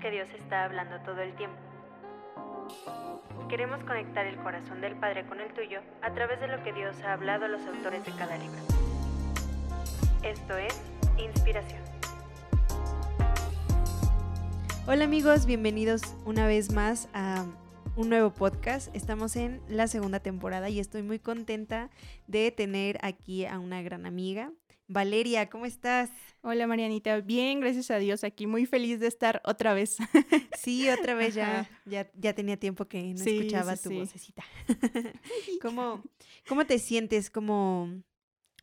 Que Dios está hablando todo el tiempo. Queremos conectar el corazón del Padre con el tuyo a través de lo que Dios ha hablado a los autores de cada libro. Esto es Inspiración. Hola amigos, bienvenidos una vez más a un nuevo podcast. Estamos en la segunda temporada y estoy muy contenta de tener aquí a una gran amiga. Valeria, ¿cómo estás? Hola Marianita, bien, gracias a Dios, aquí muy feliz de estar otra vez. Sí, otra vez ya, ya, ya tenía tiempo que no escuchaba tu vocecita. ¿Cómo, ¿Cómo te sientes? Como,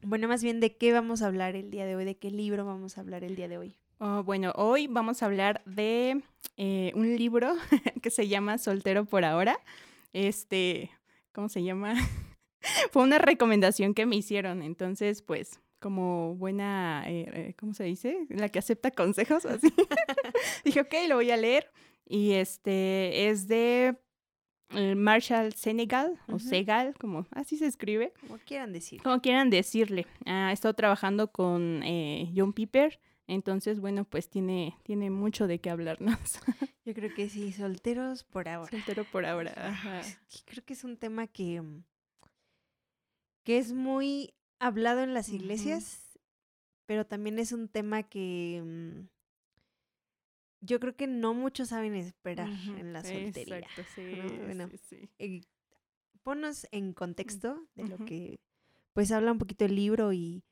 bueno, más bien, ¿de qué vamos a hablar el día de hoy? ¿De qué libro vamos a hablar el día de hoy? Oh, bueno, hoy vamos a hablar de eh, un libro que se llama Soltero por ahora. Este, ¿cómo se llama? Fue una recomendación que me hicieron, entonces, pues como buena, eh, eh, ¿cómo se dice? La que acepta consejos, así. Dije, ok, lo voy a leer. Y este es de eh, Marshall Senegal o Segal, como así se escribe. Como quieran decir. Como quieran decirle. Ha estado trabajando con John Piper. Entonces, bueno, pues tiene, tiene mucho de qué hablarnos. Yo creo que sí, solteros por ahora. Soltero por ahora. Ajá. Creo que es un tema que, que es muy hablado en las iglesias, pero también es un tema que mm, yo creo que no muchos saben esperar en la soltería. Exacto, sí, eh, ponos en contexto de lo que pues habla un poquito el libro y,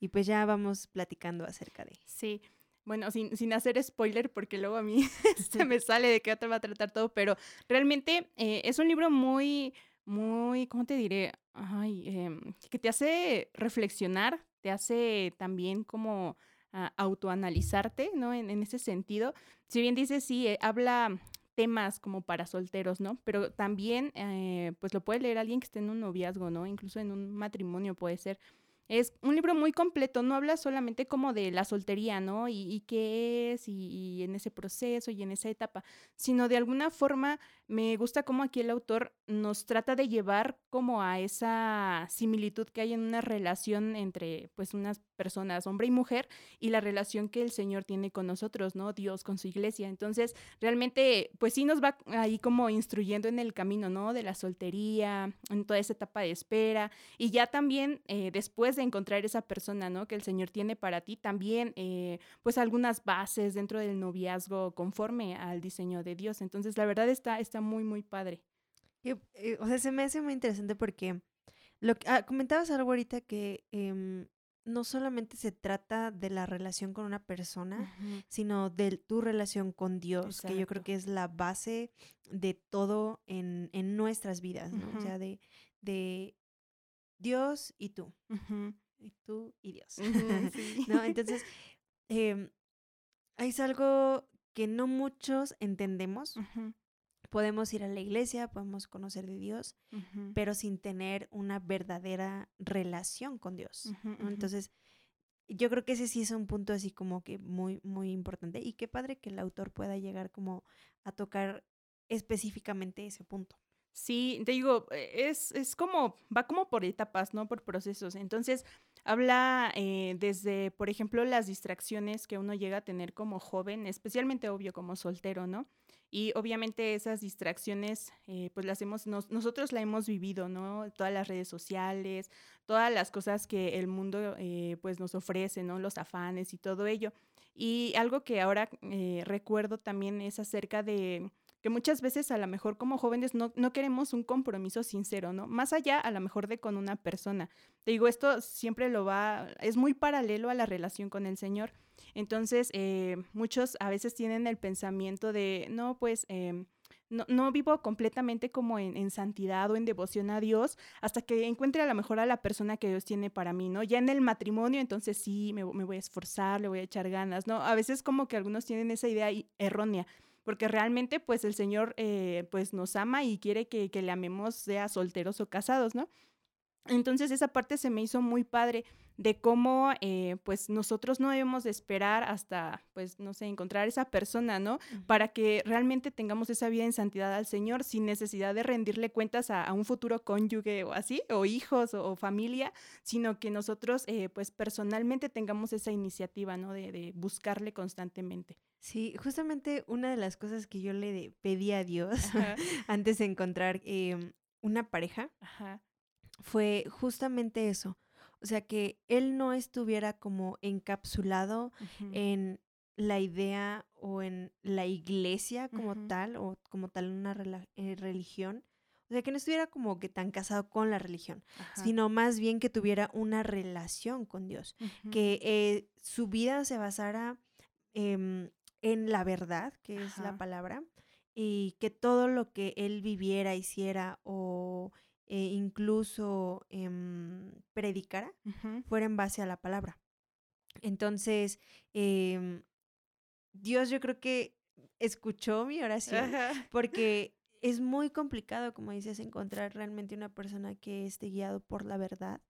y pues ya vamos platicando acerca de. Sí. Bueno, sin, sin hacer spoiler, porque luego a mí se me sale de qué te va a tratar todo, pero realmente eh, es un libro muy, muy, ¿cómo te diré? Ay, em, que te hace reflexionar, te hace también como ah, autoanalizarte, ¿no? En, ese sentido. Si bien dice, sí, eh, habla temas como para solteros, ¿no? Pero también, eh, pues lo puede leer alguien que esté en un noviazgo, ¿no? Incluso en un matrimonio puede ser. Es un libro muy completo, no habla solamente como de la soltería, ¿no? Y, qué es, y, en ese proceso y en esa etapa, sino de alguna forma me gusta cómo aquí el autor nos trata de llevar como a esa similitud que hay en una relación entre pues unas personas, hombre y mujer, y la relación que el Señor tiene con nosotros, ¿no? Dios con su iglesia. Entonces, realmente, pues sí nos va ahí como instruyendo en el camino, ¿no? De la soltería, en toda esa etapa de espera, y ya también eh, después de encontrar esa persona, ¿no? Que el Señor tiene para ti, también, eh, pues algunas bases dentro del noviazgo conforme al diseño de Dios. Entonces, la verdad está, está muy, muy padre. Eh, o sea, se me hace muy interesante porque lo ah, comentabas algo ahorita que em, no solamente se trata de la relación con una persona, sino de tu relación con Dios, que yo creo que es la base de todo en, nuestras vidas, ¿no? O sea, de, de Dios y tú. Y tú y Dios. ¿No? Entonces, eh, es algo que no muchos entendemos. Podemos ir a la iglesia, podemos conocer de Dios, pero sin tener una verdadera relación con Dios. Entonces, yo creo que ese sí es un punto así como que muy, muy importante. Y qué padre que el autor pueda llegar como a tocar específicamente ese punto. Sí, te digo, e, es, es como, va como por etapas, ¿no? Por procesos. Entonces, habla eh, desde, por ejemplo, las distracciones que uno llega a tener como joven, especialmente obvio como soltero, ¿no? Y obviamente esas distracciones, eh, pues las hemos, nosotros la hemos vivido, ¿no? Todas las redes sociales, todas las cosas que el mundo, eh, pues nos ofrece, ¿no? Los afanes y todo ello. Y algo que ahora recuerdo también es acerca de que muchas veces a lo mejor como jóvenes no, no, queremos un compromiso sincero, ¿no? Más allá a lo mejor de con una persona. Te digo, esto siempre lo va, es muy paralelo a la relación con el Señor. Entonces, eh, muchos a veces tienen el pensamiento de, no, pues... Em, no, no, vivo completamente como en, santidad o en devoción a Dios hasta que encuentre a lo mejor a la persona que Dios tiene para mí, ¿no? Ya en el matrimonio, entonces sí, me, me voy a esforzar, le voy a echar ganas, ¿no? A veces como que algunos tienen esa idea errónea porque realmente pues el Señor eh, pues nos ama y quiere que, le amemos sea solteros o casados, ¿no? Entonces esa parte se me hizo muy padre de cómo eh, pues nosotros no debemos de esperar hasta pues no sé encontrar esa persona no para que realmente tengamos esa vida en santidad al Señor sin necesidad de rendirle cuentas a, un futuro cónyuge o así o hijos o, familia sino que nosotros eh, pues personalmente tengamos esa iniciativa no de, buscarle constantemente. Sí, justamente una de las cosas que yo le pedí a Dios antes de encontrar em, una pareja fue justamente eso o sea, que él no estuviera como encapsulado en la idea o en la iglesia como tal, o como tal una eh, religión. O sea, que no estuviera como que tan casado con la religión, sino más bien que tuviera una relación con Dios, que eh, su vida se basara em, en la verdad, que es la palabra, y que todo lo que él viviera, hiciera o eh, incluso em, predicara, fuera en base a la palabra. Entonces, em, Dios yo creo que escuchó mi oración porque es muy complicado, como dices, encontrar realmente una persona que esté guiado por la verdad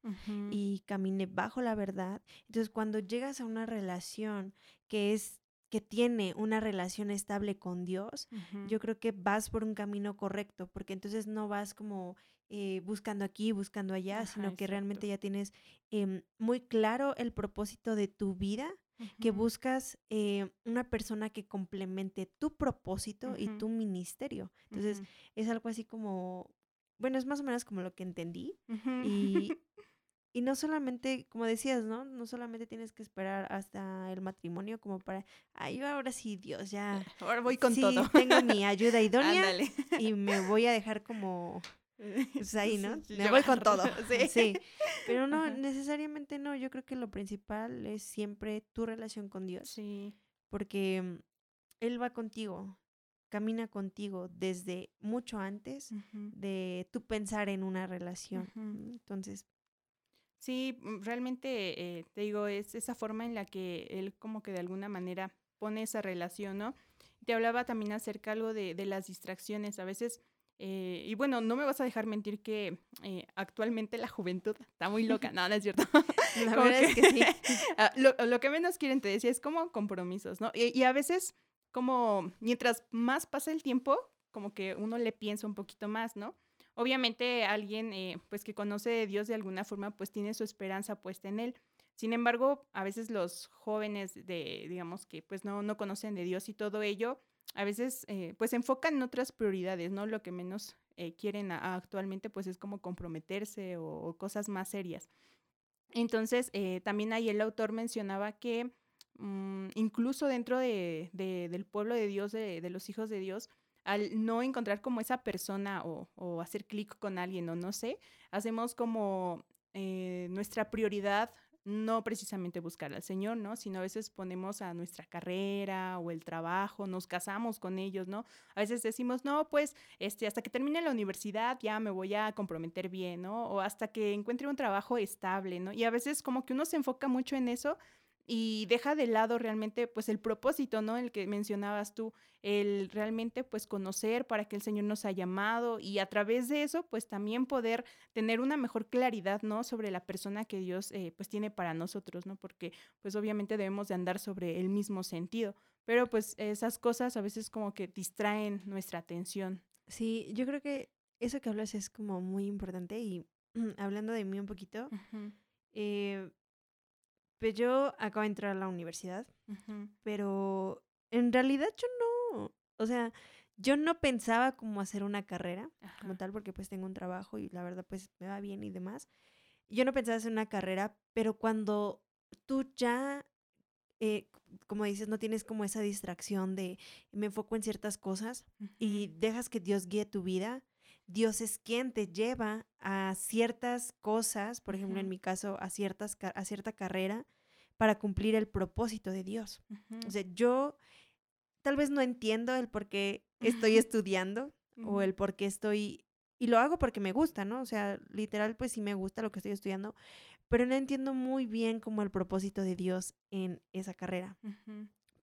y camine bajo la verdad. Entonces, cuando llegas a una relación que es que tiene una relación estable con Dios, yo creo que vas por un camino correcto, porque entonces no vas como eh, buscando aquí, buscando allá, sino que realmente ya tienes em, muy claro el propósito de tu vida, que buscas eh, una persona que complemente tu propósito y tu ministerio. Entonces, es algo así como, bueno, es más o menos como lo que entendí. Y, y no solamente, como decías, ¿no? No solamente tienes que esperar hasta el matrimonio como para, ay, ahora sí, Dios, ya. Ahora voy con sí, todo. Tengo mi ayuda idónea y me voy a dejar como pues ahí, ¿no? Me voy con todo. Sí. Pero no, necesariamente no. Yo creo que lo principal es siempre tu relación con Dios. Sí. Porque mm, Él va contigo, camina contigo desde mucho antes de tu pensar en una relación. Entonces. Sí, mm, realmente eh, te digo, es esa forma en la que Él como que de alguna manera pone esa relación, ¿no? Te hablaba también acerca algo de, de las distracciones. A veces eh, y bueno, no me vas a dejar mentir que eh, actualmente la juventud está muy loca. No, no es cierto. La verdad es que sí. Ah, lo, que menos quieren te decía es como compromisos, ¿no? Y, a veces, como mientras más pasa el tiempo, como que uno le piensa un poquito más, ¿no? Obviamente alguien eh, pues que conoce de Dios de alguna forma pues tiene su esperanza puesta en él. Sin embargo, a veces los jóvenes de, digamos que pues no, no conocen de Dios y todo ello, a veces eh, pues enfocan en otras prioridades, ¿no? Lo que menos eh, quieren actualmente pues es como comprometerse o, cosas más serias. Entonces, eh, también ahí el autor mencionaba que mm, incluso dentro de, del pueblo de Dios, de, de, los hijos de Dios, al no encontrar como esa persona o, o hacer clic con alguien o no sé, hacemos como nuestra prioridad no precisamente buscar al Señor, ¿no? Sino a veces ponemos a nuestra carrera o el trabajo, nos casamos con ellos, ¿no? A veces decimos, no, pues, este, hasta que termine la universidad ya me voy a comprometer bien, ¿no? O hasta que encuentre un trabajo estable, ¿no? Y a veces como que uno se enfoca mucho en eso y deja de lado realmente pues el propósito, ¿no? El que mencionabas tú, el realmente pues conocer para que el Señor nos ha llamado y a través de eso pues también poder tener una mejor claridad, ¿no? Sobre la persona que Dios eh, pues tiene para nosotros, ¿no? Porque pues obviamente debemos de andar sobre el mismo sentido, pero pues esas cosas a veces como que distraen nuestra atención. Sí, yo creo que eso que hablas es como muy importante y hablando de mí un poquito, eh, pues yo acabo de entrar a la universidad, pero en realidad yo no, o sea, yo no pensaba como hacer una carrera como tal, porque pues tengo un trabajo y la verdad pues me va bien y demás. Yo no pensaba hacer una carrera, pero cuando tú ya, eh, como dices, no tienes como esa distracción de me enfoco en ciertas cosas y dejas que Dios guíe tu vida, Dios es quien te lleva a ciertas cosas, por ejemplo, en mi caso, a, ciertas, a cierta carrera para cumplir el propósito de Dios. O sea, yo tal vez no entiendo el por qué estoy estudiando o el por qué estoy... Y lo hago porque me gusta, ¿no? O sea, literal, pues sí me gusta lo que estoy estudiando, pero no entiendo muy bien como el propósito de Dios en esa carrera.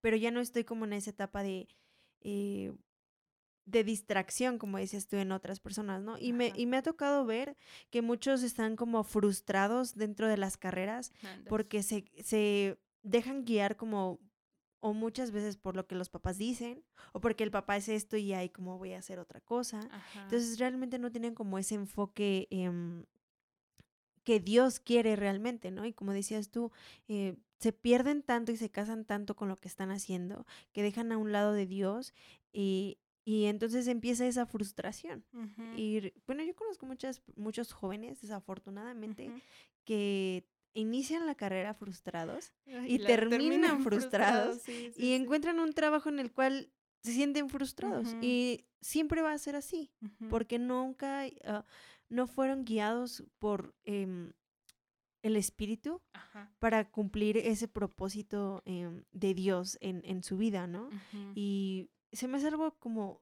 Pero ya no estoy como en esa etapa de, eh, de distracción, como dices tú, en otras personas, ¿no? Y me, y me ha tocado ver que muchos están como frustrados dentro de las carreras porque se, se dejan guiar como o muchas veces por lo que los papás dicen, o porque el papá es esto y ahí como voy a hacer otra cosa. Entonces realmente no tienen como ese enfoque que Dios quiere realmente, ¿no? Y como decías tú, eh, se pierden tanto y se casan tanto con lo que están haciendo, que dejan a un lado de Dios y, y entonces empieza esa frustración. Y bueno, yo conozco muchas, muchos jóvenes, desafortunadamente, que inician la carrera frustrados y, terminan, frustrados, y encuentran un trabajo en el cual se sienten frustrados y siempre va a ser así porque nunca ah, no fueron guiados por em, el espíritu para cumplir ese propósito em, de Dios en, en, su vida, ¿no? Y se me hace algo como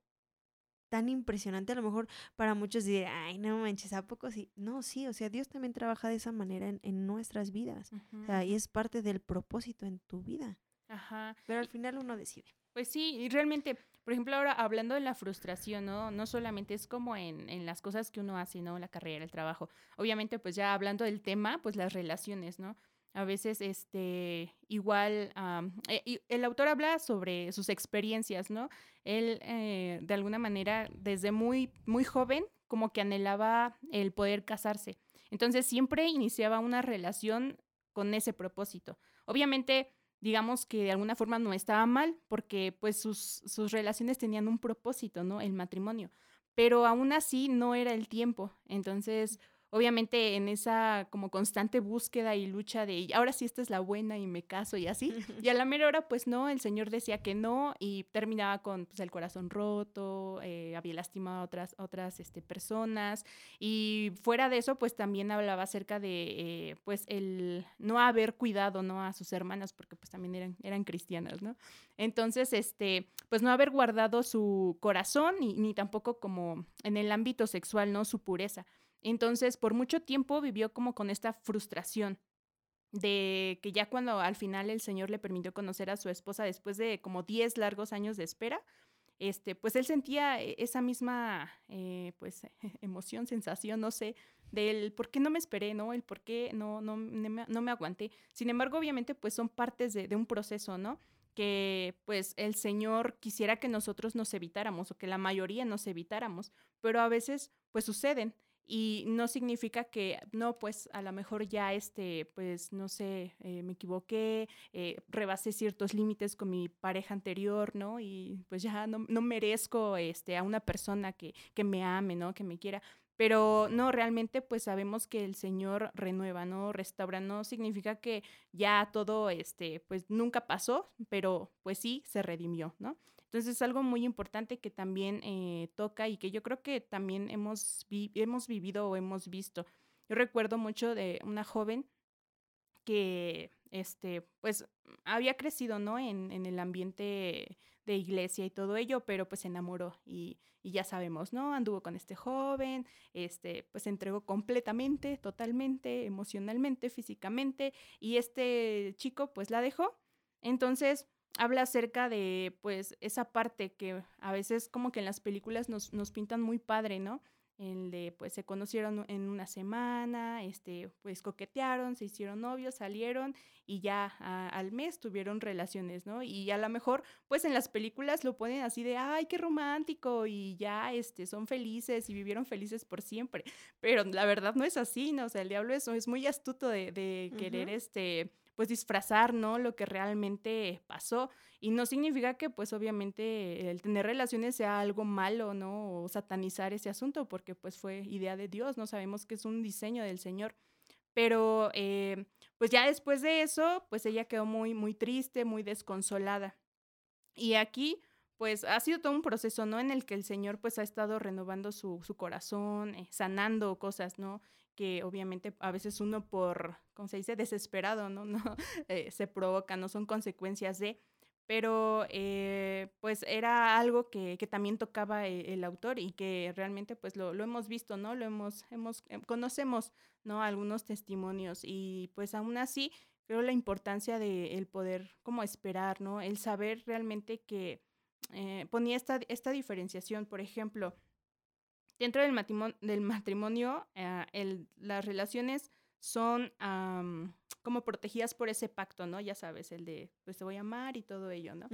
tan impresionante, a lo mejor para muchos dirán, ay, no manches, ¿a poco sí? No, sí, o sea, Dios también trabaja de esa manera en, nuestras vidas. O sea, y es parte del propósito en tu vida. Ajá. Pero al final uno decide. Pues sí, y realmente, por ejemplo, ahora hablando de la frustración, ¿no? No solamente es como en, en las cosas que uno hace, ¿no? La carrera, el trabajo. Obviamente, pues ya hablando del tema, pues las relaciones, ¿no? A veces este igual eh, el autor habla sobre sus experiencias no él eh, de alguna manera desde muy muy joven como que anhelaba el poder casarse. Entonces siempre iniciaba una relación con ese propósito. Obviamente digamos que de alguna forma no estaba mal porque pues sus, sus relaciones tenían un propósito no el matrimonio. Pero aún así no era el tiempo. Entonces obviamente en esa como constante búsqueda y lucha de ahora sí esta es la buena y me caso y así. Y a la mera hora, pues no, el Señor decía que no y terminaba con pues, el corazón roto, eh, había lastimado a otras, otras este, personas. Y fuera de eso, pues también hablaba acerca de eh, pues el no haber cuidado ¿no? a sus hermanas, porque pues también eran, eran cristianas, ¿no? Entonces, este, pues no haber guardado su corazón ni, ni tampoco como en el ámbito sexual, ¿no? Su pureza. Entonces, por mucho tiempo vivió como con esta frustración de que ya cuando al final el Señor le permitió conocer a su esposa después de como 10 largos años de espera, este, pues él sentía e, esa misma, eh, pues, emoción, sensación, no sé, del por qué no me esperé, ¿no? El por qué no, no, no me aguanté. Sin embargo, obviamente, pues son partes de, de un proceso, ¿no? que pues el Señor quisiera que nosotros nos evitáramos o que la mayoría nos evitáramos, pero a veces pues suceden y no significa que no pues a lo mejor ya este pues no sé eh, me equivoqué eh, rebasé ciertos límites con mi pareja anterior no y pues ya no, no merezco este a una persona que, que me ame no que me quiera pero no, realmente pues sabemos que el Señor renueva, ¿no? Restaura, no significa que ya todo, este, pues nunca pasó, pero pues sí, se redimió, ¿no? Entonces es algo muy importante que también eh, toca y que yo creo que también hemos, hemos vivido o hemos visto. Yo recuerdo mucho de una joven que, este, pues, había crecido, ¿no? En, en el ambiente de iglesia y todo ello, pero pues se enamoró y, y, ya sabemos, ¿no? Anduvo con este joven, este, pues se entregó completamente, totalmente, emocionalmente, físicamente, y este chico pues la dejó. Entonces, habla acerca de pues esa parte que a veces como que en las películas nos, nos pintan muy padre, ¿no? El de pues se conocieron en una semana, este pues coquetearon, se hicieron novios, salieron y ya al mes tuvieron relaciones, ¿no? Y a lo mejor pues en las películas lo ponen así de, ay, qué romántico y ya este son felices y vivieron felices por siempre, pero la verdad no es así, ¿no? O sea, el diablo es, es muy astuto de, de querer este pues disfrazar, ¿no? Lo que realmente pasó. Y no significa que pues obviamente el tener relaciones sea algo malo, ¿no? O satanizar ese asunto, porque pues fue idea de Dios, no sabemos que es un diseño del Señor. Pero eh, pues ya después de eso, pues ella quedó muy, muy triste, muy desconsolada. Y aquí pues ha sido todo un proceso, ¿no? En el que el Señor pues ha estado renovando su, su corazón, eh, sanando cosas, ¿no? Que obviamente a veces uno por, ¿cómo se dice?, desesperado, ¿no? no eh, se provoca, no son consecuencias de, pero eh, pues era algo que, que también tocaba e, el, autor y que realmente pues lo, lo, hemos visto, ¿no? Lo hemos, hemos, eh, conocemos, ¿no? Algunos testimonios y pues aún así creo la importancia de el poder como esperar, ¿no? El saber realmente que eh, ponía esta, esta diferenciación, por ejemplo, dentro del matrimonio, del matrimonio el, las relaciones son como protegidas por ese pacto, ¿no? Ya sabes, el de, pues te voy a amar y todo ello, ¿no?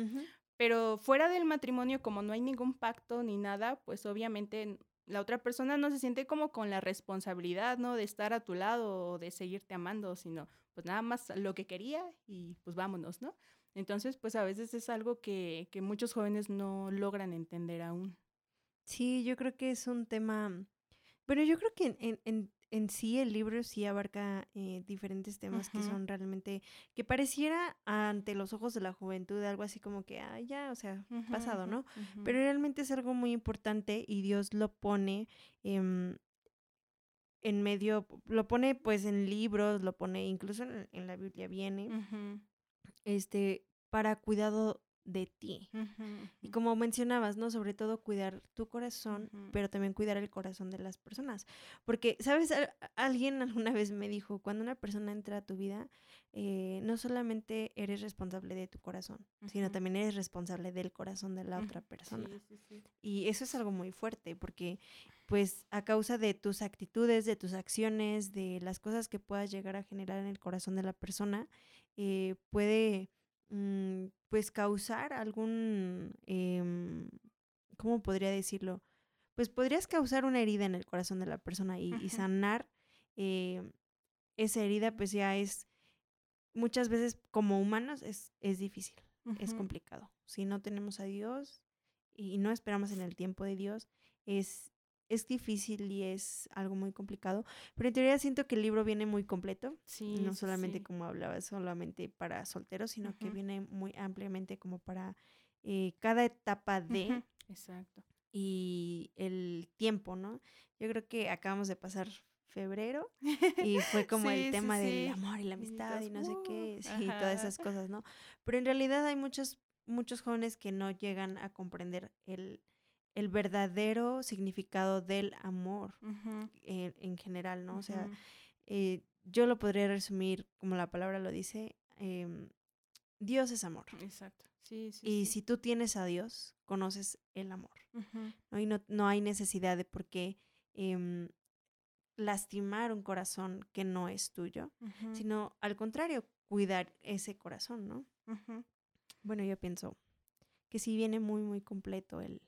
Pero fuera del matrimonio, como no hay ningún pacto ni nada, pues obviamente la otra persona no se siente como con la responsabilidad, ¿no? De estar a tu lado o de seguirte amando, sino pues nada más lo que quería y pues vámonos, ¿no? Entonces, pues a veces es algo que, que muchos jóvenes no logran entender aún. Sí, yo creo que es un tema, pero yo creo que en, en, en sí el libro sí abarca eh, diferentes temas que son realmente, que pareciera ante los ojos de la juventud algo así como que, ah, ya, o sea, pasado, ¿no? Pero realmente es algo muy importante y Dios lo pone em, en medio, lo pone pues en libros, lo pone incluso en, la Biblia viene, este, para cuidado de ti. Y como mencionabas, ¿no? Sobre todo cuidar tu corazón, pero también cuidar el corazón de las personas. Porque, ¿sabes? alguien alguna vez me dijo, cuando una persona entra a tu vida, eh, no solamente eres responsable de tu corazón, sino también eres responsable del corazón de la otra persona. Y eso es algo muy fuerte, porque pues a causa de tus actitudes, de tus acciones, de las cosas que puedas llegar a generar en el corazón de la persona, eh, puede pues causar algún, em, ¿cómo podría decirlo? Pues podrías causar una herida en el corazón de la persona y, sanar em, esa herida, pues ya es, muchas veces como humanos es, es difícil, es complicado. Si no tenemos a Dios y no esperamos en el tiempo de Dios, es, es difícil y es algo muy complicado, pero en teoría siento que el libro viene muy completo, sí, no solamente como hablaba, solamente para solteros, sino que viene muy ampliamente como para eh, cada etapa de... Exacto. Y el tiempo, ¿no? Yo creo que acabamos de pasar febrero y fue como el tema del amor y la amistad y, no sé qué, y todas esas cosas, ¿no? Pero en realidad hay muchos, muchos jóvenes que no llegan a comprender el el verdadero significado del amor en, general, ¿no? O sea, eh, yo lo podría resumir como la palabra lo dice, em, Dios es amor. Exacto. Sí, sí, y si tú tienes a Dios, conoces el amor. ¿no? Y no, no, hay necesidad de por qué em, lastimar un corazón que no es tuyo, sino al contrario, cuidar ese corazón, ¿no? Bueno, yo pienso que sí viene muy, muy completo el,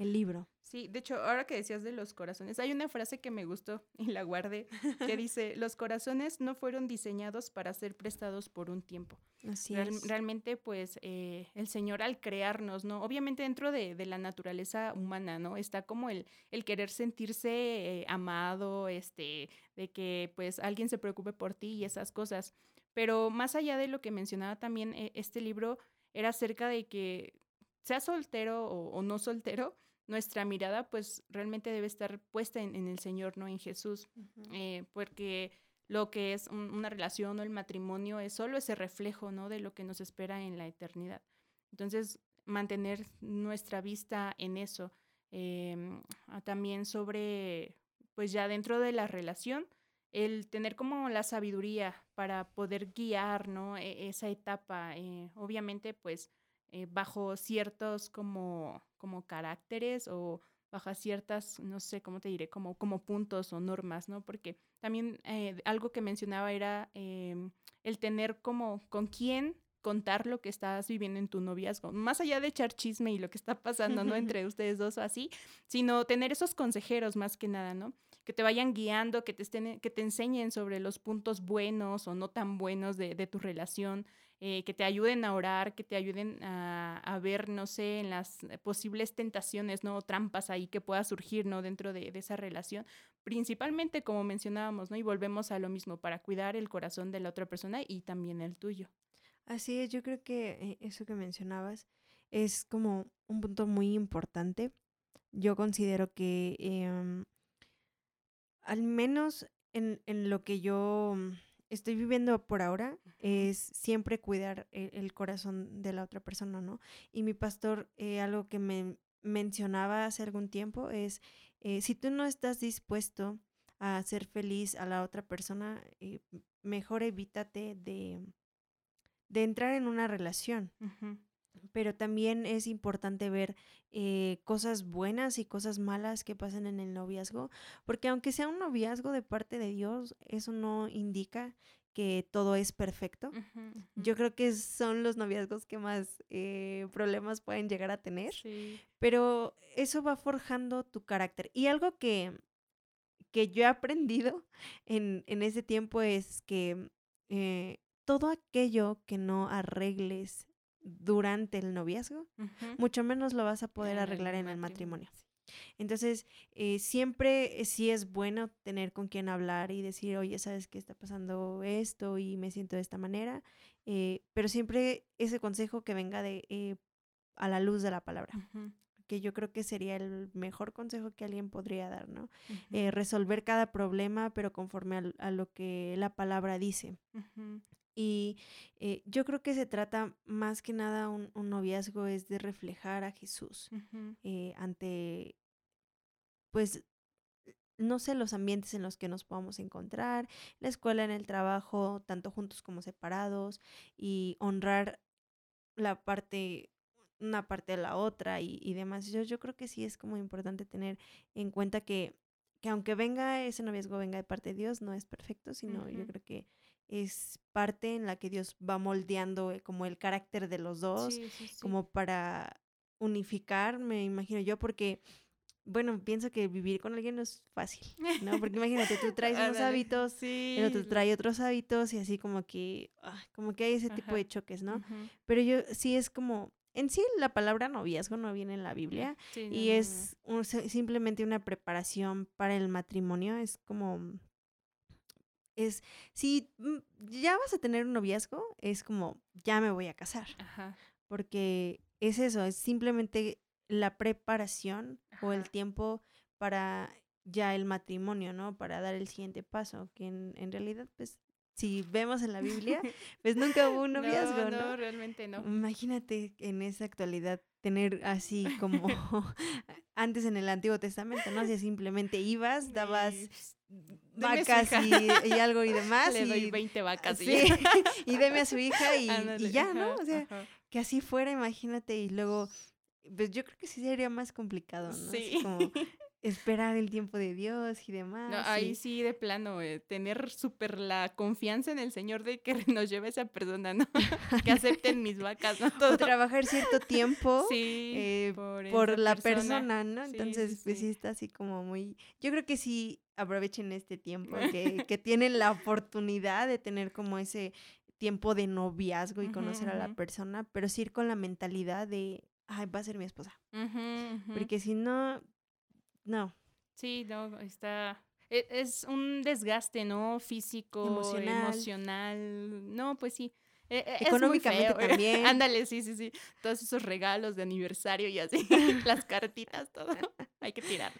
el libro. Sí, de hecho, ahora que decías de los corazones, hay una frase que me gustó y la guardé, que dice, los corazones no fueron diseñados para ser prestados por un tiempo. Así es. Realmente, pues, eh, el Señor al crearnos, ¿no? Obviamente dentro de, la naturaleza humana, ¿no? Está como el, el querer sentirse eh, amado, este, de que, pues, alguien se preocupe por ti y esas cosas. Pero más allá de lo que mencionaba también eh, este libro, era acerca de que sea soltero o no soltero, nuestra mirada pues realmente debe estar puesta en, el Señor, no en Jesús, eh, porque lo que es una relación o el matrimonio es solo ese reflejo, ¿no? De lo que nos espera en la eternidad. Entonces, mantener nuestra vista en eso. Em, también sobre, pues ya dentro de la relación, el tener como la sabiduría para poder guiar, ¿no? E, esa etapa. Eh, obviamente, pues eh, bajo ciertos como, como caracteres o bajo ciertas, no sé cómo te diré, como, como puntos o normas, ¿no? Porque también eh, algo que mencionaba era em, el tener como con quién contar lo que estás viviendo en tu noviazgo, más allá de echar chisme y lo que está pasando, ¿no? Entre ustedes dos o así, sino tener esos consejeros más que nada, ¿no? Que te vayan guiando, que te, estén, que te enseñen sobre los puntos buenos o no tan buenos de, de tu relación, eh, que te ayuden a orar, que te ayuden a, ver, no sé, en las posibles tentaciones, ¿no? trampas ahí que pueda surgir, ¿no? Dentro de, esa relación. Principalmente, como mencionábamos, ¿no? Y volvemos a lo mismo, para cuidar el corazón de la otra persona y también el tuyo. Así es, yo creo que eh, eso que mencionabas es como un punto muy importante. Yo considero que em, al menos en, en, lo que yo estoy viviendo por ahora es siempre cuidar el, corazón de la otra persona, ¿no? Y mi pastor, eh, algo que me mencionaba hace algún tiempo es, eh, si tú no estás dispuesto a hacer feliz a la otra persona, eh, mejor evítate de, de entrar en una relación. Pero también es importante ver eh, cosas buenas y cosas malas que pasan en el noviazgo, porque aunque sea un noviazgo de parte de Dios, eso no indica que todo es perfecto. Yo creo que son los noviazgos que más eh, problemas pueden llegar a tener, pero eso va forjando tu carácter. Y algo que, que yo he aprendido en, en ese tiempo es que eh, todo aquello que no arregles durante el noviazgo, mucho menos lo vas a poder arreglar en el matrimonio. Entonces, eh, siempre sí es bueno tener con quien hablar y decir, oye, ¿sabes qué está pasando esto y me siento de esta manera? Eh, pero siempre ese consejo que venga de eh, a la luz de la palabra. que yo creo que sería el mejor consejo que alguien podría dar, ¿no? resolver cada problema, pero conforme a, lo que la palabra dice. Y eh, yo creo que se trata más que nada un, noviazgo es de reflejar a Jesús eh, ante, pues, no sé, los ambientes en los que nos podamos encontrar, la escuela, en el trabajo, tanto juntos como separados, y honrar la parte, una parte de la otra y, y demás. Yo, yo creo que sí es como importante tener en cuenta que, que aunque venga ese noviazgo, venga de parte de Dios, no es perfecto, sino yo creo que es parte en la que Dios va moldeando eh, como el carácter de los dos, como para unificar, me imagino yo, porque, bueno, pienso que vivir con alguien no es fácil, ¿no? Porque imagínate, tú traes unos hábitos, el otro trae otros hábitos y así como que, ah, como que hay ese tipo de choques, ¿no? Pero yo sí es como, en sí la palabra noviazgo no viene en la Biblia y es simplemente una preparación para el matrimonio, es como es, si mm, ya vas a tener un noviazgo, es como, ya me voy a casar. Porque es eso, es simplemente la preparación o el tiempo para ya el matrimonio, ¿no? Para dar el siguiente paso, que en, en realidad, pues, si vemos en la Biblia, pues nunca hubo un noviazgo, ¿no? No, realmente no. Imagínate en esa actualidad tener así como antes en el Antiguo Testamento, ¿no? Si simplemente ibas, dabas vacas y, algo y demás. Le doy 20 vacas. Y, y deme a su hija y, ya, ¿no? O sea, que así fuera, imagínate, y luego, pues yo creo que sí sería más complicado, ¿no? Sí. como esperar el tiempo de Dios y demás. ahí sí, de plano, eh, tener súper la confianza en el Señor de que nos lleve esa persona, ¿no? que acepten mis vacas, ¿no? Todo. O trabajar cierto tiempo eh, por, la persona, ¿no? Entonces, pues sí está así como muy... Yo creo que sí aprovechen este tiempo, que, que tienen la oportunidad de tener como ese tiempo de noviazgo y conocer a la persona, pero sí ir con la mentalidad de, ay, va a ser mi esposa. Porque si no, no. Sí, no, está... E, es un desgaste, ¿no? Físico, emocional. No, pues sí. E, e, Económicamente también. Ándale, sí, sí, sí. Todos esos regalos de aniversario y así, las cartitas, todo. Hay que tirar.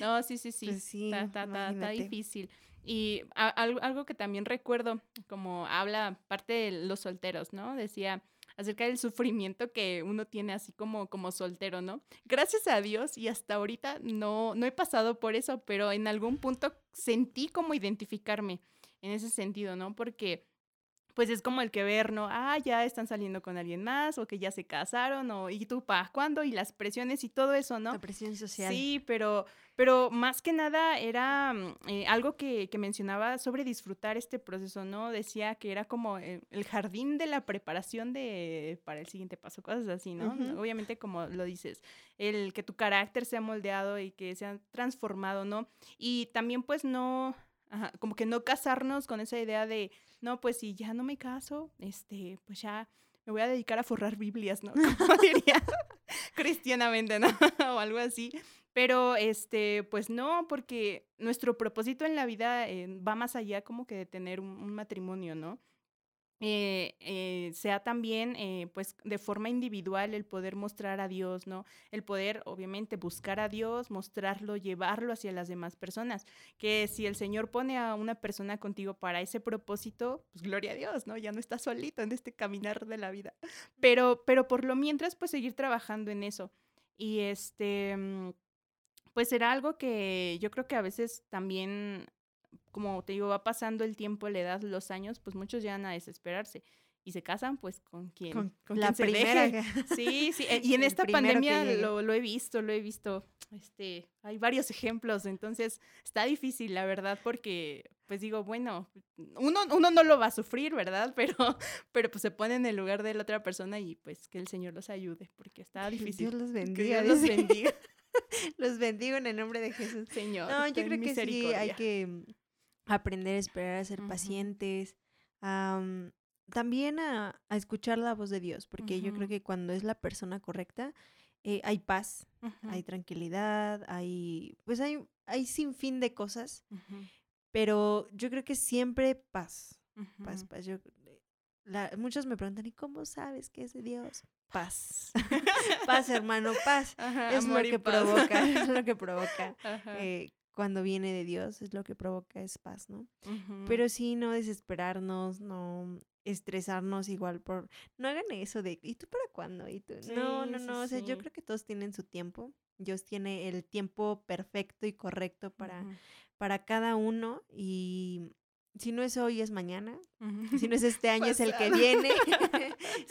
No, sí, sí, sí. Pues está, está, difícil. Y algo que también recuerdo, como habla parte de los solteros, ¿no? Decía, acerca del sufrimiento que uno tiene así como, como soltero, ¿no? Gracias a Dios y hasta ahorita no, no he pasado por eso, pero en algún punto sentí como identificarme en ese sentido, ¿no? Porque pues es como el que ver, ¿no? Ah, ya están saliendo con alguien más o que ya se casaron o y tú para cuándo y las presiones y todo eso, ¿no? La presión social. Sí, pero, pero más que nada era mm, eh, algo que, que, mencionaba sobre disfrutar este proceso, ¿no? Decía que era como el, jardín de la preparación de, para el siguiente paso, cosas así, ¿no? Obviamente como lo dices, el que tu carácter sea moldeado y que sea transformado, ¿no? Y también pues no como que no casarnos con esa idea de, no, pues si ya no me caso, este, pues ya me voy a dedicar a forrar Biblias, ¿no? Como diría cristianamente, ¿no? o algo así. Pero, este, pues no, porque nuestro propósito en la vida eh, va más allá como que de tener un matrimonio, ¿no? Eh, eh, sea también eh, pues de forma individual el poder mostrar a Dios, ¿no? El poder obviamente buscar a Dios, mostrarlo, llevarlo hacia las demás personas. Que si el Señor pone a una persona contigo para ese propósito, pues gloria a Dios, ¿no? Ya no estás solito en este caminar de la vida. Pero, pero por lo mientras, pues seguir trabajando en eso. Y este, mm, pues será algo que yo creo que a veces también como te digo, va pasando el tiempo, la edad, los años, pues muchos llegan a desesperarse. y se casan, pues con quien, con, la primera. Sí, sí. Eh, y en esta pandemia lo, lo, he visto, lo he visto. Este, hay varios ejemplos, entonces está difícil, la verdad, porque pues digo, bueno, uno, uno no lo va a sufrir, ¿verdad? Pero, pero pues se pone en el lugar de la otra persona y pues que el Señor los ayude, porque está difícil. Dios los bendiga. Dios los bendiga. los bendigo en el nombre de Jesús. Señor. No, yo creo que sí hay que aprender a esperar, a ser pacientes, también a, escuchar la voz de Dios, porque yo creo que cuando es la persona correcta, eh, hay paz, hay tranquilidad, hay, pues hay, hay sin fin de cosas, pero yo creo que siempre paz, paz, paz. Yo, muchos me preguntan, ¿y cómo sabes que es de Dios? Paz. paz, hermano, paz. es, lo que provoca, es lo que provoca, cuando viene de Dios, es lo que provoca es paz, ¿no? Pero sí, no desesperarnos, no estresarnos igual por... No hagan eso de, ¿y tú para cuándo? ¿Y tú? no, no, no, o sea, yo creo que todos tienen su tiempo. Dios tiene el tiempo perfecto y correcto para, para cada uno y si no es hoy, es mañana. Si no es este año, es el que viene.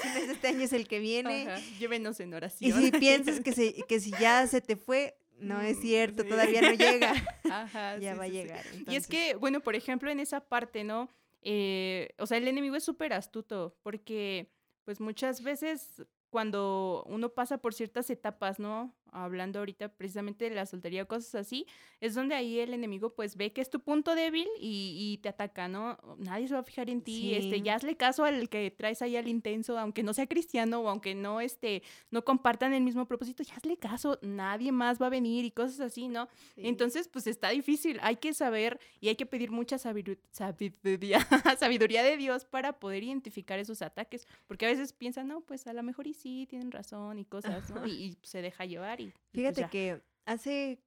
si no es este año, es el que viene. Llévenos en oración. Y si piensas que, se, que si ya se te fue, no es mm, cierto, todavía no llega. Ajá, ya va a llegar. Y es que, bueno, por ejemplo, en esa parte, ¿no? Eh, o sea, el enemigo es súper astuto porque, pues muchas veces cuando uno pasa por ciertas etapas, ¿no? Hablando ahorita precisamente de la soltería, cosas así, es donde ahí el enemigo pues ve que es tu punto débil y, te ataca, ¿no? Nadie se va a fijar en ti, este, ya hazle caso al que traes ahí al intenso, aunque no sea cristiano o aunque no, este, no compartan el mismo propósito, ya hazle caso, nadie más va a venir y cosas así, ¿no? Entonces, pues está difícil, hay que saber y hay que pedir mucha sabiduría, sabiduría de Dios para poder identificar esos ataques, porque a veces piensan, no, pues a lo mejor y sí, tienen razón y cosas, ¿no? Y, se deja llevar y... Pues Fíjate que hace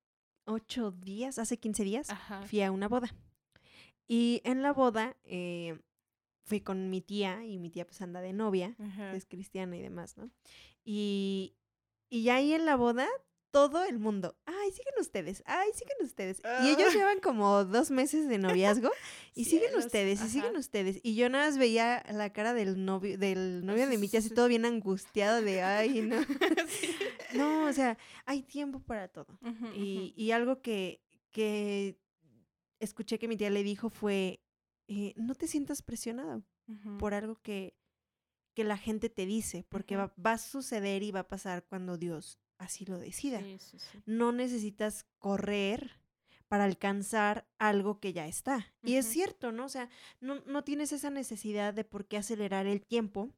ocho días, hace 15 días, fui a una boda. Y en la boda eh, fui con mi tía, y mi tía pues anda de novia, es cristiana y demás, ¿no? Y, y ahí en la boda todo el mundo, ay, siguen ustedes, ay, siguen ustedes. Y ellos ah. llevan como dos meses de noviazgo y siguen ustedes, y siguen ustedes. Y yo nada más veía la cara del novio, del novio de mi tía así todo bien angustiado de, ay, no. No, o sea, hay tiempo para todo. y, y, algo que, que escuché que mi tía le dijo fue, eh, no te sientas presionado por algo que, que la gente te dice, porque va, va, a suceder y va a pasar cuando Dios así lo decida. No necesitas correr para alcanzar algo que ya está. Y es cierto, ¿no? O sea, no, no, tienes esa necesidad de por qué acelerar el tiempo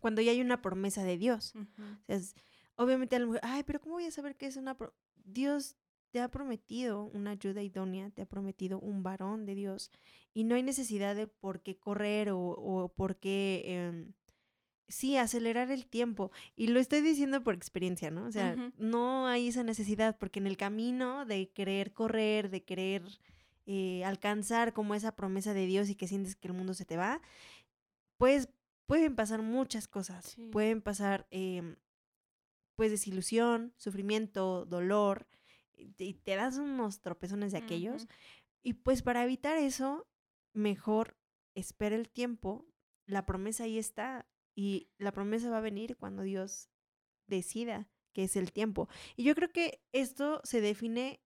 cuando ya hay una promesa de Dios. o sea, obviamente a lo mejor, ay, pero ¿cómo voy a saber que es una... Dios te ha prometido una ayuda idónea, te ha prometido un varón de Dios y no hay necesidad de por qué correr o, o por qué... Em, sí, acelerar el tiempo. Y lo estoy diciendo por experiencia, ¿no? O sea, no hay esa necesidad porque en el camino de querer correr, de querer eh, alcanzar como esa promesa de Dios y que sientes que el mundo se te va, pues pueden pasar muchas cosas. Pueden pasar, em, pues, desilusión, sufrimiento, dolor, y te das unos tropezones de aquellos. Y pues para evitar eso, mejor espera el tiempo, la promesa ahí está, y la promesa va a venir cuando Dios decida que es el tiempo. Y yo creo que esto se define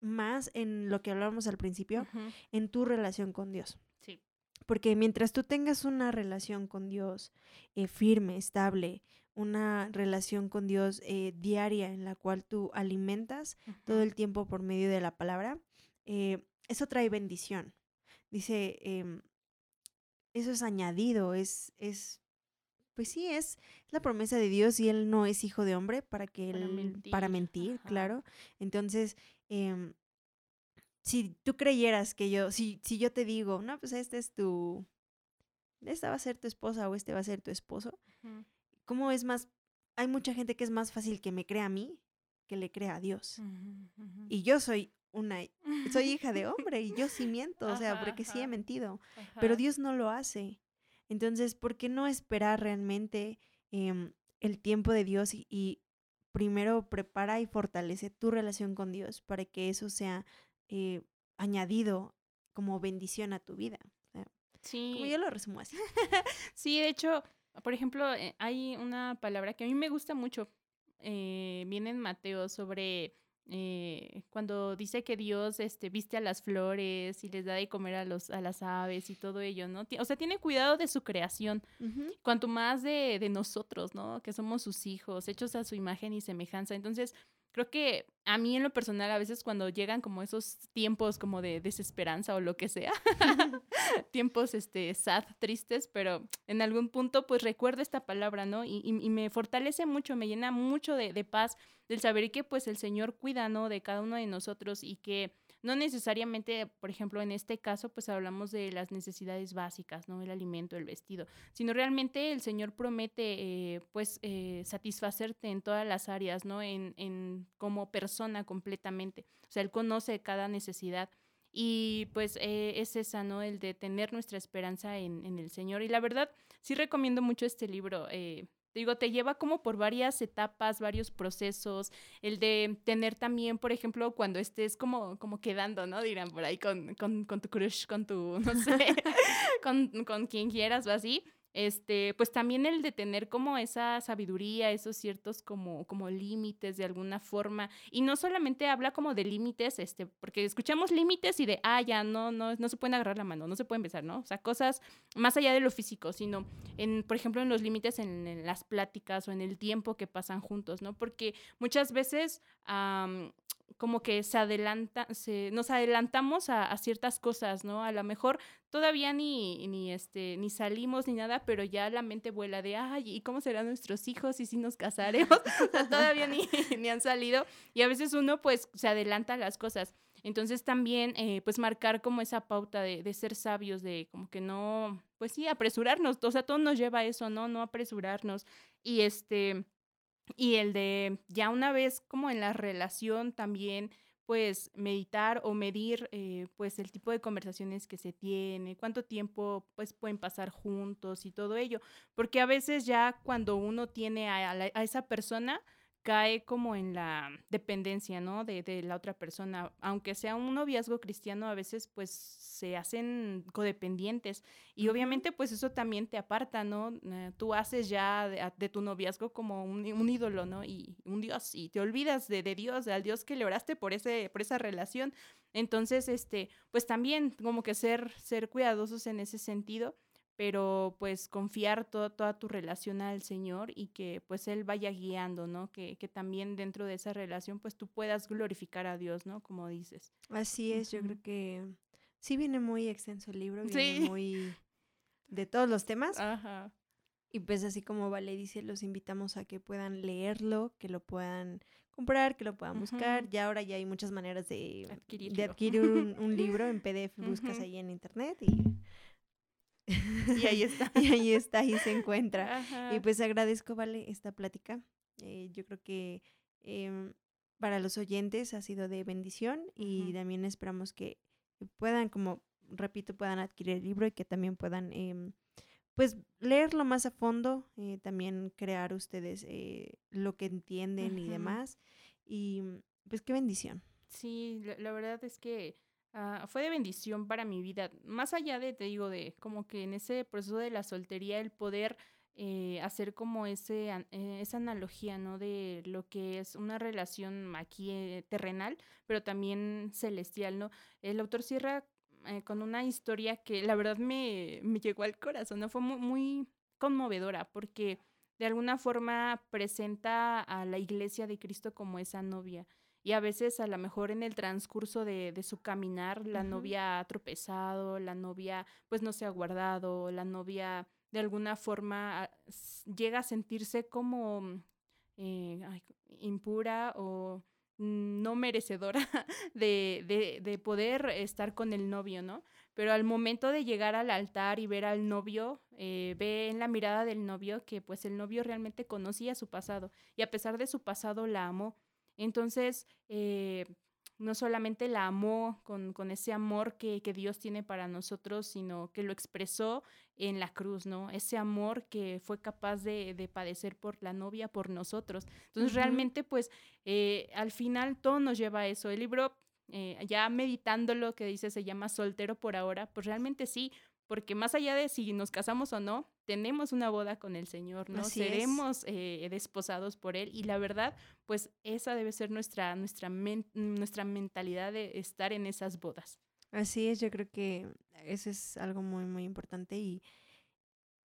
más en lo que hablábamos al principio, en tu relación con Dios. Sí. Porque mientras tú tengas una relación con Dios eh, firme, estable, una relación con Dios eh, diaria en la cual tú alimentas todo el tiempo por medio de la palabra, eh, eso trae bendición. Dice, em, eso es añadido, es, es pues sí, es la promesa de Dios y él no es hijo de hombre para que para él, mentir. para mentir, claro. Entonces, eh, si tú creyeras que yo, si, si yo te digo, no, pues este es tu, esta va a ser tu esposa o este va a ser tu esposo, ¿cómo es más? Hay mucha gente que es más fácil que me crea a mí que le crea a Dios. Y yo soy una, soy hija de hombre y yo sí miento, o sea, porque sí he mentido, pero Dios no lo hace. Entonces, ¿por qué no esperar realmente em, el tiempo de Dios y, primero prepara y fortalece tu relación con Dios para que eso sea eh, añadido como bendición a tu vida? Sí. Como yo lo resumo así. sí, de hecho, por ejemplo, eh, hay una palabra que a mí me gusta mucho. Eh, viene en Mateo sobre eh, cuando dice que Dios este, viste a las flores y les da de comer a, los, a las aves y todo ello, ¿no? O sea, tiene cuidado de su creación, cuanto más de, de, nosotros, ¿no? Que somos sus hijos, hechos a su imagen y semejanza. Entonces, creo que a mí en lo personal a veces cuando llegan como esos tiempos como de desesperanza o lo que sea, tiempos este sad, tristes, pero en algún punto pues recuerdo esta palabra, ¿no? Y, y, me fortalece mucho, me llena mucho de, de, paz del saber que pues el Señor cuida, ¿no? De cada uno de nosotros y que no necesariamente, por ejemplo, en este caso, pues hablamos de las necesidades básicas, ¿no? El alimento, el vestido, sino realmente el Señor promete, eh, pues, eh, satisfacerte en todas las áreas, ¿no? En, en como persona completamente. O sea, Él conoce cada necesidad. Y pues eh, es esa, ¿no? El de tener nuestra esperanza en, el Señor. Y la verdad, sí recomiendo mucho este libro. Eh, digo, te lleva como por varias etapas, varios procesos, el de tener también, por ejemplo, cuando estés como, como quedando, ¿no? Dirán por ahí con, con, con tu crush, con tu, no sé, con, con quien quieras o así, este, pues también el de tener como esa sabiduría, esos ciertos como, como límites de alguna forma. Y no solamente habla como de límites, este, porque escuchamos límites y de, ah, ya no, no, no se pueden agarrar la mano, no se pueden besar, ¿no? O sea, cosas más allá de lo físico, sino en, por ejemplo, en los límites en, las pláticas o en el tiempo que pasan juntos, ¿no? Porque muchas veces como que se adelanta, se, nos adelantamos a, ciertas cosas, ¿no? A lo mejor todavía ni, ni, este, ni salimos ni nada, pero ya la mente vuela de, ay, ¿y cómo serán nuestros hijos y si nos casaremos? todavía ni, ni han salido y a veces uno pues se adelanta a las cosas. Entonces también, eh, pues marcar como esa pauta de, de, ser sabios, de como que no, pues sí, apresurarnos, o sea, todo nos lleva a eso, ¿no? No apresurarnos. Y este, y el de ya una vez como en la relación también pues meditar o medir eh, pues el tipo de conversaciones que se tiene, cuánto tiempo pues pueden pasar juntos y todo ello, porque a veces ya cuando uno tiene a, a esa persona cae como en la dependencia, ¿no? De, de, la otra persona. Aunque sea un noviazgo cristiano, a veces pues se hacen codependientes y obviamente pues eso también te aparta, ¿no? Eh, tú haces ya de, tu noviazgo como un, un, ídolo, ¿no? Y un Dios y te olvidas de, de Dios, al Dios que le oraste por, ese, por esa relación. Entonces, este, pues también como que ser, ser cuidadosos en ese sentido pero pues confiar toda tu relación al Señor y que pues Él vaya guiando, ¿no? Que, que, también dentro de esa relación pues tú puedas glorificar a Dios, ¿no? Como dices. Así es, yo creo que sí viene muy extenso el libro, viene muy de todos los temas. Ajá. Y pues así como Vale dice, los invitamos a que puedan leerlo, que lo puedan comprar, que lo puedan buscar. Ya ahora ya hay muchas maneras de, de adquirir un, un, libro en PDF, buscas ahí en internet y y ahí está. y ahí está, ahí se encuentra. Y pues agradezco, Vale, esta plática. Eh, yo creo que em, para los oyentes ha sido de bendición y también esperamos que puedan, como repito, puedan adquirir el libro y que también puedan, em, pues, leerlo más a fondo, eh, también crear ustedes eh, lo que entienden y demás. Y pues qué bendición. Sí, la verdad es que Ah, fue de bendición para mi vida. Más allá de, te digo, de como que en ese proceso de la soltería, el poder eh, hacer como ese, eh, esa analogía, ¿no? De lo que es una relación aquí eh, terrenal, pero también celestial, ¿no? El autor cierra con una historia que la verdad me, me llegó al corazón, ¿no? Fue muy conmovedora porque de alguna forma presenta a la iglesia de Cristo como esa novia y a veces a lo mejor en el transcurso de, de su caminar la novia ha tropezado, la novia pues no se ha guardado, la novia de alguna forma llega a sentirse como eh, impura o no merecedora de, de, de, poder estar con el novio, ¿no? Pero al momento de llegar al altar y ver al novio, eh, ve en la mirada del novio que pues el novio realmente conocía su pasado y a pesar de su pasado la amó entonces, eh, no solamente la amó con, con ese amor que, que, Dios tiene para nosotros, sino que lo expresó en la cruz, ¿no? Ese amor que fue capaz de, de padecer por la novia, por nosotros. Entonces, realmente, pues, eh, al final todo nos lleva a eso. El libro, eh, ya meditando lo que dice, se llama Soltero por ahora, pues realmente sí, porque más allá de si nos casamos o no, tenemos una boda con el Señor, ¿no? Seremos eh, desposados por Él y la verdad, pues esa debe ser nuestra, nuestra, nuestra mentalidad de estar en esas bodas. Así es, yo creo que eso es algo muy, muy importante y,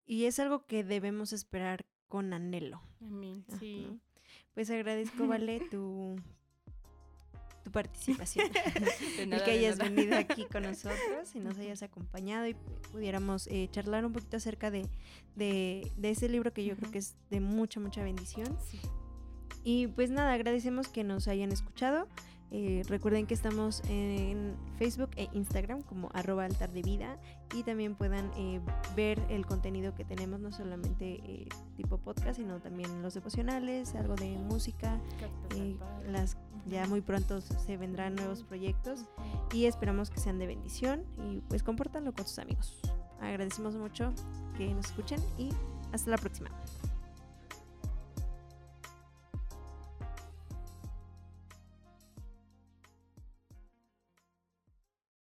y es algo que debemos esperar con anhelo. Amén, sí. Pues agradezco, Vale, tu, tu participación. el que hayas venido aquí con nosotros y nos hayas acompañado y pudiéramos eh, charlar un poquito acerca de, de, ese libro que yo creo que es de mucha, mucha bendición. Y pues nada, agradecemos que nos hayan escuchado. Eh, recuerden que estamos en Facebook e Instagram como arroba altar de vida y también puedan eh, ver el contenido que tenemos, no solamente eh, tipo podcast, sino también los devocionales, algo de música. las, ya muy pronto se vendrán nuevos proyectos y esperamos que sean de bendición y pues compórtanlo con sus amigos. Agradecemos mucho que nos escuchen y hasta la próxima.